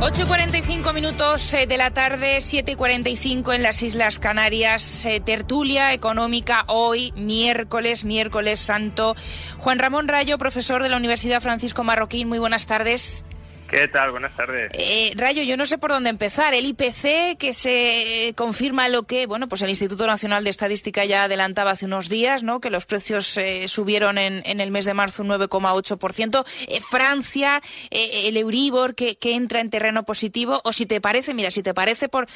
8 y 45 minutos eh, de la tarde, 7 y 45 en las Islas Canarias. eh, tertulia económica hoy, miércoles, miércoles santo. Juan Ramón Rayo, profesor de la Universidad Francisco Marroquín, muy buenas tardes. ¿Qué tal? Buenas tardes. Eh, Rayo, yo no sé por dónde empezar. El IPC, que se eh, confirma lo que, bueno, pues el Instituto Nacional de Estadística ya adelantaba hace unos días, ¿no? Que los precios eh, subieron en, en el mes de marzo un 9,8%. Eh, Francia, el Euribor, que, entra en terreno positivo. O si te parece, mira, si te parece por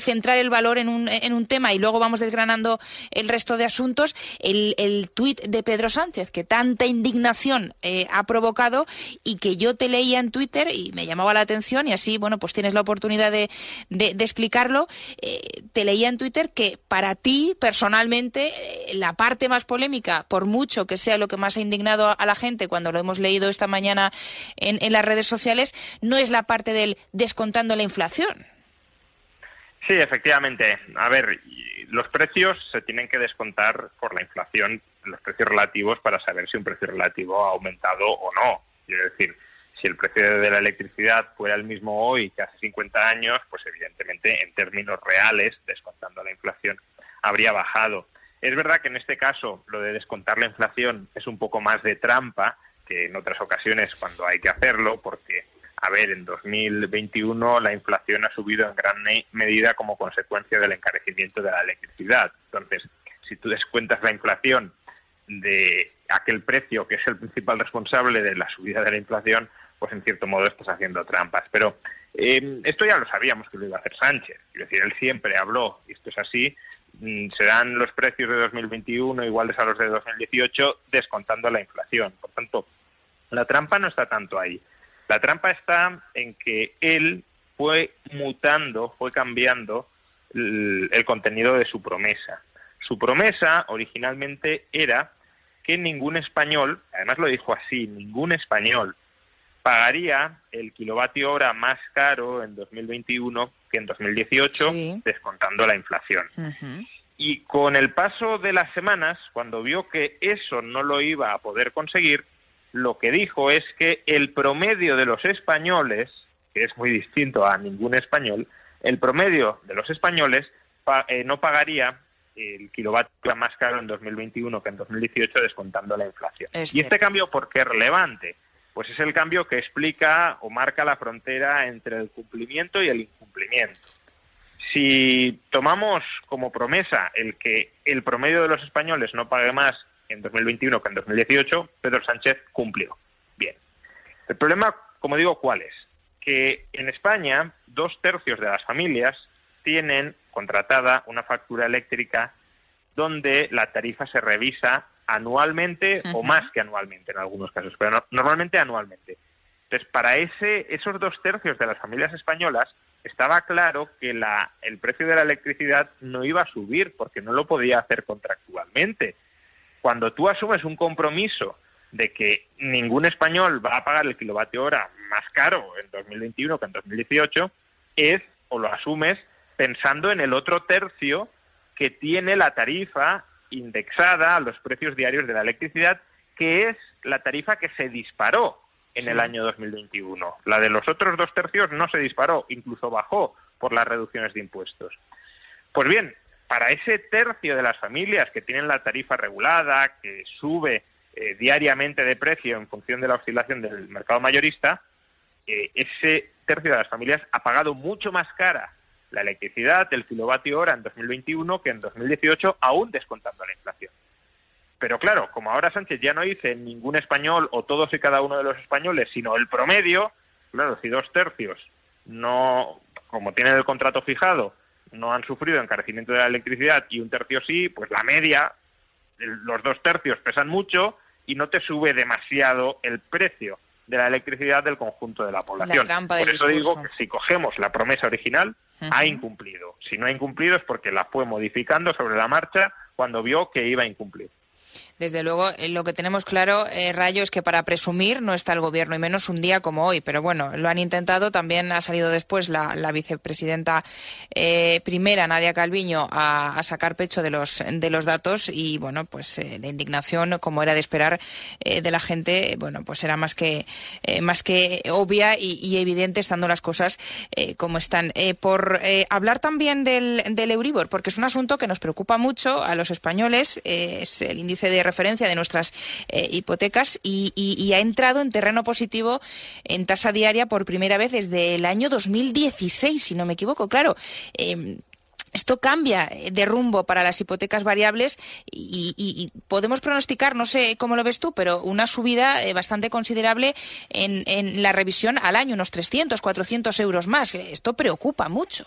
centrar el valor en un, en un tema y luego vamos desgranando el resto de asuntos, el, el tuit de Pedro Sánchez, que tanta indignación ha provocado y que yo te leía en Twitter y me llamaba la atención y así, bueno, pues tienes la oportunidad de, de- explicarlo. Eh, te leía en Twitter que para ti, personalmente, eh, la parte más polémica, por mucho que sea lo que más ha indignado a, la gente cuando lo hemos leído esta mañana en, en las redes sociales, no es la parte del descontando la inflación. Sí, efectivamente. A ver, y los precios se tienen que descontar por la inflación, los precios relativos, para saber si un precio relativo ha aumentado o no. Quiero decir, si el precio de la electricidad fuera el mismo hoy que hace 50 años, pues evidentemente en términos reales, descontando la inflación, habría bajado. Es verdad que en este caso lo de descontar la inflación es un poco más de trampa que en otras ocasiones cuando hay que hacerlo, porque a ver, en 2021 la inflación ha subido en gran me- medida como consecuencia del encarecimiento de la electricidad. Entonces, si tú descuentas la inflación de aquel precio que es el principal responsable de la subida de la inflación, pues en cierto modo estás haciendo trampas. Pero eh, esto ya lo sabíamos que lo iba a hacer Sánchez. Es decir, él siempre habló, y esto es así, mm, serán los precios de 2021 iguales a los de 2018 descontando la inflación. Por tanto, la trampa no está tanto ahí. La trampa está en que él fue mutando, fue cambiando el, el contenido de su promesa. Su promesa originalmente era que ningún español, además lo dijo así, ningún español pagaría el kilovatio hora más caro en 2021 que en 2018, Sí. descontando la inflación. Y con el paso de las semanas, cuando vio que eso no lo iba a poder conseguir, lo que dijo es que el promedio de los españoles, que es muy distinto a ningún español, el promedio de los españoles pa- eh, no pagaría el kilovatio más caro en 2021 que en 2018 descontando la inflación. Es y este cambio, ¿por qué es relevante? Pues es el cambio que explica o marca la frontera entre el cumplimiento y el incumplimiento. Si tomamos como promesa el que el promedio de los españoles no pague más en 2021 que en 2018, Pedro Sánchez cumplió. Bien. El problema, como digo, ¿cuál es? Que en España dos tercios de las familias tienen contratada una factura eléctrica donde la tarifa se revisa anualmente o más que anualmente en algunos casos, pero no- normalmente anualmente. Entonces, para ese, esos dos tercios de las familias españolas estaba claro que la, el precio de la electricidad no iba a subir porque no lo podía hacer contractualmente. cuando tú asumes un compromiso de que ningún español va a pagar el kilovatio hora más caro en 2021 que en 2018, es o lo asumes pensando en el otro tercio que tiene la tarifa indexada a los precios diarios de la electricidad, que es la tarifa que se disparó en el año 2021. La de los otros dos tercios no se disparó, incluso bajó por las reducciones de impuestos. Pues bien, para ese tercio de las familias que tienen la tarifa regulada, que sube eh, diariamente de precio en función de la oscilación del mercado mayorista, eh, ese tercio de las familias ha pagado mucho más cara la electricidad del kilovatio hora en 2021 que en 2018, aún descontando la inflación. Pero claro, como ahora Sánchez ya no dice ningún español o todos y cada uno de los españoles, sino el promedio, claro, si dos tercios no, como tienen el contrato fijado, no han sufrido encarecimiento de la electricidad y un tercio sí, pues la media, los dos tercios pesan mucho y no te sube demasiado el precio de la electricidad del conjunto de la población. Por eso digo que si cogemos la promesa original, ha incumplido. Si no ha incumplido es porque la fue modificando sobre la marcha cuando vio que iba a incumplir. Desde luego, eh, lo que tenemos claro, eh, Rayo, es que para presumir no está el gobierno, y menos un día como hoy. Pero bueno, lo han intentado. También ha salido después la, vicepresidenta eh, primera, Nadia Calviño, a, sacar pecho de los, de los datos. Y bueno, pues la indignación, como era de esperar de la gente, bueno, pues era más que, más que obvia y, evidente, estando las cosas como están. por hablar también del, del Euribor, porque es un asunto que nos preocupa mucho a los españoles, es el índice de referencia de nuestras eh, hipotecas y, ha entrado en terreno positivo en tasa diaria por primera vez desde el año 2016, si no me equivoco. Claro. Em, esto cambia de rumbo para las hipotecas variables y, podemos pronosticar, no sé cómo lo ves tú, pero una subida eh, bastante considerable en, en la revisión al año, unos 300, 400 euros más. Esto preocupa mucho.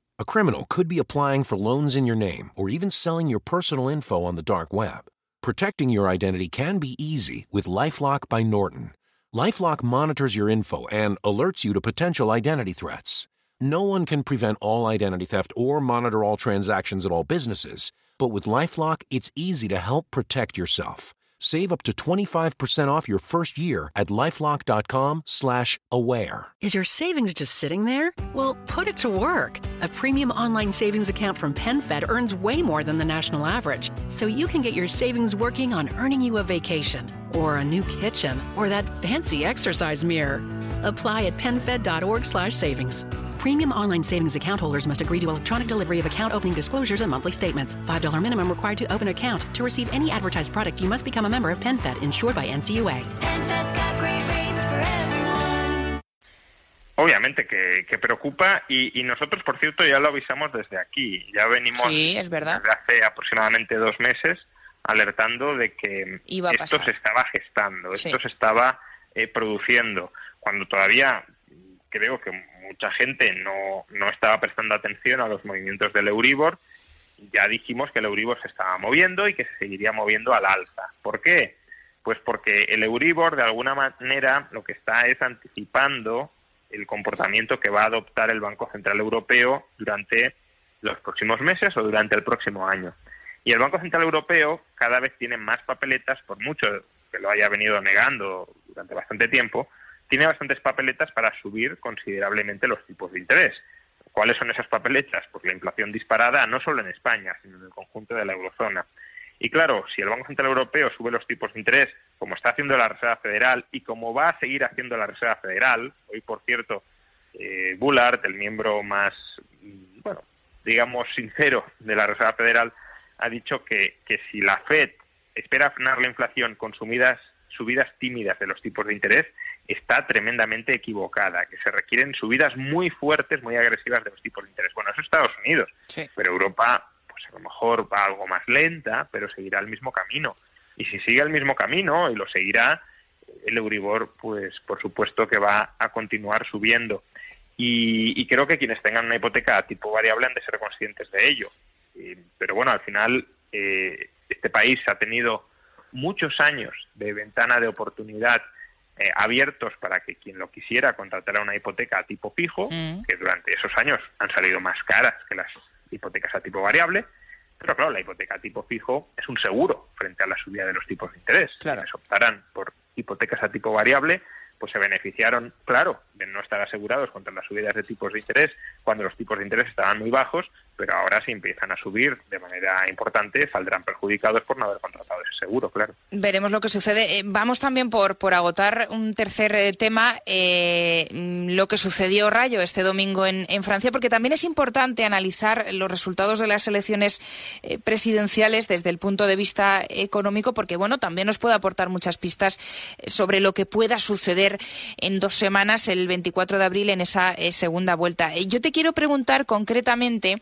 A criminal could be applying for loans in your name or even selling your personal info on the dark web. Protecting your identity can be easy with Lifelock by Norton. Lifelock monitors your info and alerts you to potential identity threats. No one can prevent all identity theft or monitor all transactions at all businesses, but with Lifelock, it's easy to help protect yourself. Save up to 25% off your first year at lifelock.com slash aware. Is your savings just sitting there? Well, put it to work. A premium online savings account from PenFed earns way more than the national average. So you can get your savings working on earning you a vacation or a new kitchen or that fancy exercise mirror. Apply at PenFed.org slash savings. Premium online savings account holders must agree to electronic delivery of account opening disclosures and monthly statements. $5 minimum required to open account. To receive any advertised product, you must become a member of PenFed, insured by NCUA. PenFed's got great rates for everyone. Obviamente que, que preocupa y, y, nosotros, por cierto, ya lo avisamos desde aquí. Ya venimos sí, es verdad. desde hace aproximadamente dos meses alertando de que esto se estaba gestando, sí. esto se estaba eh, produciendo. Cuando todavía creo que mucha gente no, no estaba prestando atención a los movimientos del Euribor, ya dijimos que el Euribor se estaba moviendo y que se seguiría moviendo al alza. ¿Por qué? Pues porque el Euribor, de alguna manera, lo que está es anticipando el comportamiento que va a adoptar el Banco Central Europeo durante los próximos meses o durante el próximo año. Y el Banco Central Europeo cada vez tiene más papeletas, por mucho que lo haya venido negando durante bastante tiempo, tiene bastantes papeletas para subir considerablemente los tipos de interés. ¿Cuáles son esas papeletas? Pues la inflación disparada no solo en España, sino en el conjunto de la eurozona. Y claro, si el Banco Central Europeo sube los tipos de interés, como está haciendo la Reserva Federal y como va a seguir haciendo la Reserva Federal, hoy por cierto, eh, Bullard, el miembro más, mm, bueno, digamos, sincero de la Reserva Federal, ha dicho que, que si la Fed espera frenar la inflación con subidas, subidas tímidas de los tipos de interés, está tremendamente equivocada, que se requieren subidas muy fuertes, muy agresivas de los tipos de interés. Bueno, eso es Estados Unidos, pero Europa pues a lo mejor va algo más lenta, pero seguirá el mismo camino. Y si sigue el mismo camino y lo seguirá, el Euribor, pues por supuesto que va a continuar subiendo. Y, creo que quienes tengan una hipoteca a tipo variable han de ser conscientes de ello. pero bueno, al final eh, este país ha tenido muchos años de ventana de oportunidad eh, abiertos para que quien lo quisiera contratara una hipoteca a tipo fijo, mm. que durante esos años han salido más caras que las hipotecas a tipo variable, pero claro, la hipoteca a tipo fijo es un seguro frente a la subida de los tipos de interés. Claro. Si optarán por hipotecas a tipo variable, pues se beneficiaron, claro, de no estar asegurados contra las subidas de tipos de interés cuando los tipos de interés estaban muy bajos, pero ahora si empiezan a subir de manera importante, saldrán perjudicados por no haber contratado ese seguro, claro. Veremos lo que sucede. Eh, vamos también por, por agotar un tercer eh, tema, eh, lo que sucedió, Rayo, este domingo en, Francia, porque también es importante analizar los resultados de las elecciones presidenciales desde el punto de vista económico, porque, bueno, también nos puede aportar muchas pistas sobre lo que pueda suceder en dos semanas, el 24 de abril, en esa segunda vuelta. Yo te quiero preguntar concretamente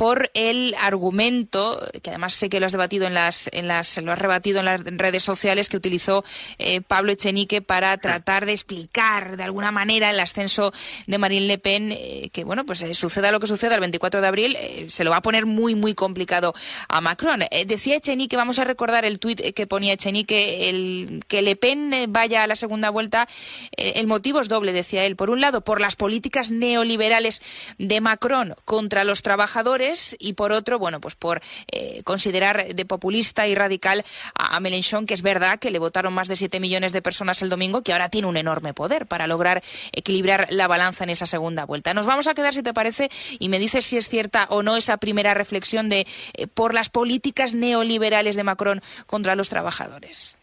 por el argumento, que además sé que lo has debatido en las, en las, lo has rebatido en las redes sociales, que utilizó eh, Pablo Echenique para tratar de explicar de alguna manera el ascenso de Marine Le Pen, eh, que bueno, pues eh, suceda lo que suceda el 24 de abril, se lo va a poner muy, muy complicado a Macron. decía Echenique, vamos a recordar el tuit que ponía Echenique, el que Le Pen vaya a la segunda vuelta, el motivo es doble, decía él. Por un lado, por las políticas neoliberales de Macron contra los trabajadores, y por otro, bueno, pues por eh, considerar de populista y radical a, Mélenchon, que es verdad que le votaron más de 7 millones de personas el domingo, que ahora tiene un enorme poder para lograr equilibrar la balanza en esa segunda vuelta. Nos vamos a quedar, si te parece, y me dices si es cierta o no esa primera reflexión de eh, por las políticas neoliberales de Macron contra los trabajadores.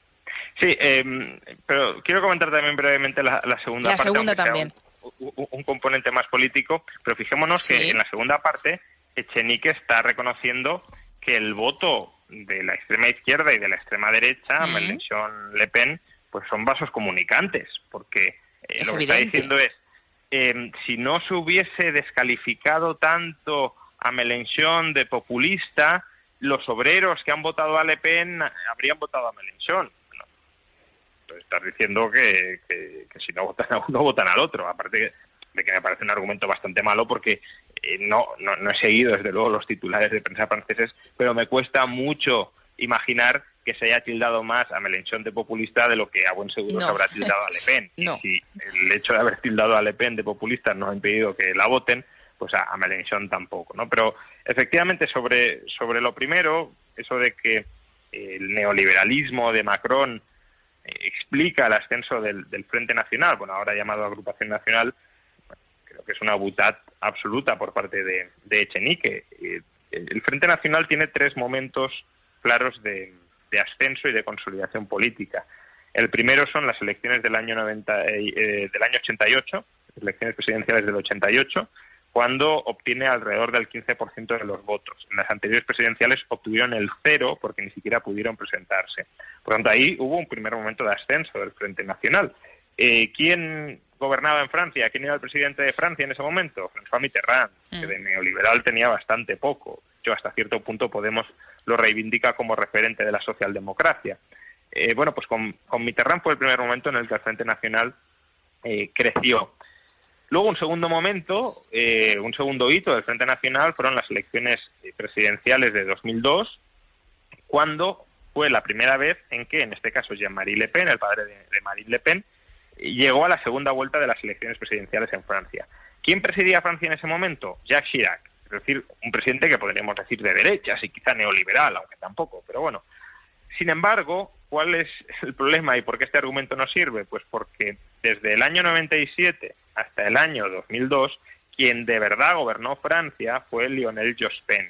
Sí, em, pero quiero comentar también brevemente la, segunda parte. La segunda también. Un, componente más político, pero fijémonos que en la segunda parte Echenique está reconociendo que el voto de la extrema izquierda y de la extrema derecha, Mélenchon, Le Pen, pues son vasos comunicantes, porque eh, lo que está diciendo es, em, si no se hubiese descalificado tanto a Mélenchon de populista, los obreros que han votado a Le Pen habrían votado a Mélenchon. Bueno, pues estás diciendo que, si no votan a uno, votan al otro. Aparte de que me parece un argumento bastante malo porque eh, no, no, no, he seguido desde luego los titulares de prensa franceses, pero me cuesta mucho imaginar que se haya tildado más a Mélenchon de populista de lo que a buen seguro se habrá tildado a Le Pen. Y si el hecho de haber tildado a Le Pen de populista no ha impedido que la voten, pues a, a Mélenchon tampoco, ¿no? Pero efectivamente sobre, sobre lo primero, eso de que el neoliberalismo de Macron eh, explica el ascenso del, del Frente Nacional, bueno, ahora llamado Agrupación Nacional, que es una butad absoluta por parte de, Echenique. Eh, el Frente Nacional tiene tres momentos claros de, ascenso y de consolidación política. El primero son las elecciones del año 90, eh, del año 88, elecciones presidenciales del 88, cuando obtiene alrededor del 15% de los votos. En las anteriores presidenciales obtuvieron el cero porque ni siquiera pudieron presentarse. Por lo tanto, ahí hubo un primer momento de ascenso del Frente Nacional. Eh, ¿Quién gobernaba en Francia? ¿Quién era el presidente de Francia en ese momento? François Mitterrand, que mm. de neoliberal tenía bastante poco. Yo hasta cierto punto Podemos lo reivindica como referente de la socialdemocracia. Eh, bueno, pues con, Mitterrand fue el primer momento en el que el Frente Nacional eh, creció. Luego, un segundo momento, eh, un segundo hito del Frente Nacional fueron las elecciones presidenciales de 2002, cuando fue la primera vez en que, en este caso, Jean-Marie Le Pen, el padre de Marine Le Pen, llegó a la segunda vuelta de las elecciones presidenciales en Francia. ¿Quién presidía Francia en ese momento? Jacques Chirac, es decir, un presidente que podríamos decir de derechas y quizá neoliberal, aunque tampoco, pero bueno. Sin embargo, ¿cuál es el problema y por qué este argumento no sirve? Pues porque desde el año 97 hasta el año 2002, quien de verdad gobernó Francia fue Lionel Jospin.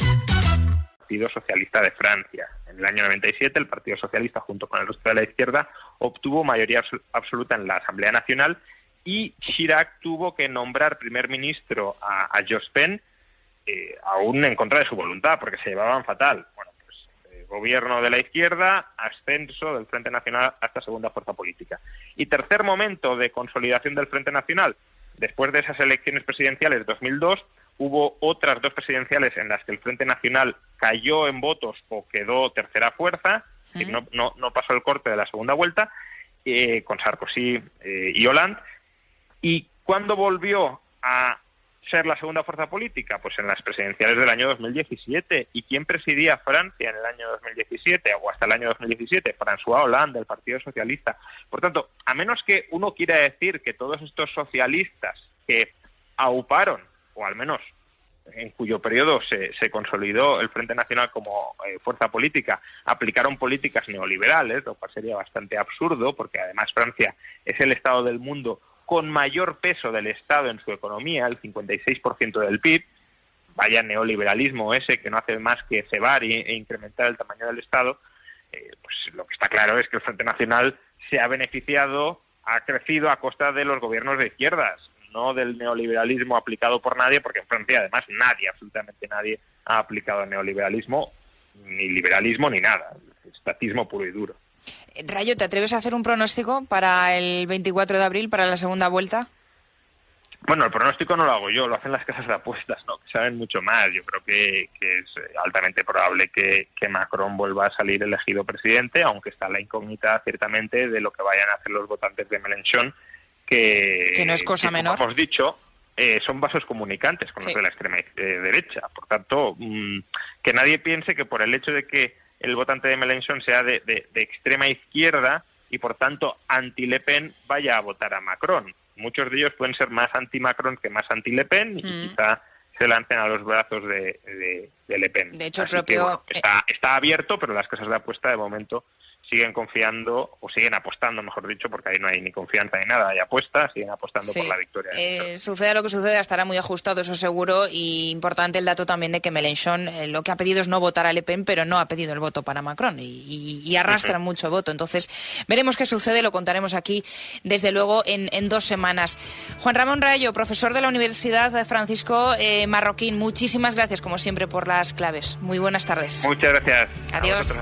Partido Socialista de Francia. En el año 97, el Partido Socialista, junto con el resto de la izquierda, obtuvo mayoría absoluta en la Asamblea Nacional y Chirac tuvo que nombrar primer ministro a, a Jospin, eh, aún en contra de su voluntad, porque se llevaban fatal. Bueno, pues eh, gobierno de la izquierda, ascenso del Frente Nacional hasta segunda fuerza política. Y tercer momento de consolidación del Frente Nacional, después de esas elecciones presidenciales de 2002, hubo otras dos presidenciales en las que el Frente Nacional cayó en votos o quedó tercera fuerza, y no, no, no, pasó el corte de la segunda vuelta, eh, con Sarkozy eh, y Hollande. ¿Y cuándo volvió a ser la segunda fuerza política? Pues en las presidenciales del año 2017. ¿Y quién presidía Francia en el año 2017 o hasta el año 2017? François Hollande, del Partido Socialista. Por tanto, a menos que uno quiera decir que todos estos socialistas que auparon o al menos en cuyo periodo se, se consolidó el Frente Nacional como eh, fuerza política, aplicaron políticas neoliberales, lo cual sería bastante absurdo, porque además Francia es el Estado del mundo con mayor peso del Estado en su economía, el 56% del PIB, vaya neoliberalismo ese que no hace más que cebar e, incrementar el tamaño del Estado, eh, pues lo que está claro es que el Frente Nacional se ha beneficiado, ha crecido a costa de los gobiernos de izquierdas no del neoliberalismo aplicado por nadie, porque en Francia además nadie, absolutamente nadie, ha aplicado neoliberalismo, ni liberalismo, ni nada, estatismo puro y duro. Rayo, ¿te atreves a hacer un pronóstico para el 24 de abril, para la segunda vuelta? Bueno, el pronóstico no lo hago yo, lo hacen las casas de apuestas, ¿no? que saben mucho más. Yo creo que, que es altamente probable que, que, Macron vuelva a salir elegido presidente, aunque está la incógnita ciertamente de lo que vayan a hacer los votantes de Mélenchon que, no es cosa que, menor. Como hemos dicho, eh, son vasos comunicantes con los de la extrema eh, derecha. Por tanto, mmm, que nadie piense que por el hecho de que el votante de Mélenchon sea de, de, de extrema izquierda y por tanto anti-Le Pen vaya a votar a Macron. Muchos de ellos pueden ser más anti-Macron que más anti-Le Pen y Mm. quizá se lancen a los brazos de, de, de Le Pen. De hecho, el Así propio- que, bueno, está, está abierto, pero las casas de apuesta de momento siguen confiando o siguen apostando, mejor dicho, porque ahí no hay ni confianza ni nada, hay apuestas, siguen apostando Sí. por la victoria. Eh, suceda lo que suceda, estará muy ajustado, eso seguro. Y importante el dato también de que Mélenchon eh, lo que ha pedido es no votar a Le Pen, pero no ha pedido el voto para Macron. Y, y- y arrastra mucho voto. Entonces, veremos qué sucede, lo contaremos aquí, desde luego, en, en dos semanas. Juan Ramón Rayo, profesor de la Universidad de Francisco eh, Marroquín, muchísimas gracias, como siempre, por las claves. Muy buenas tardes. Muchas gracias. Adiós.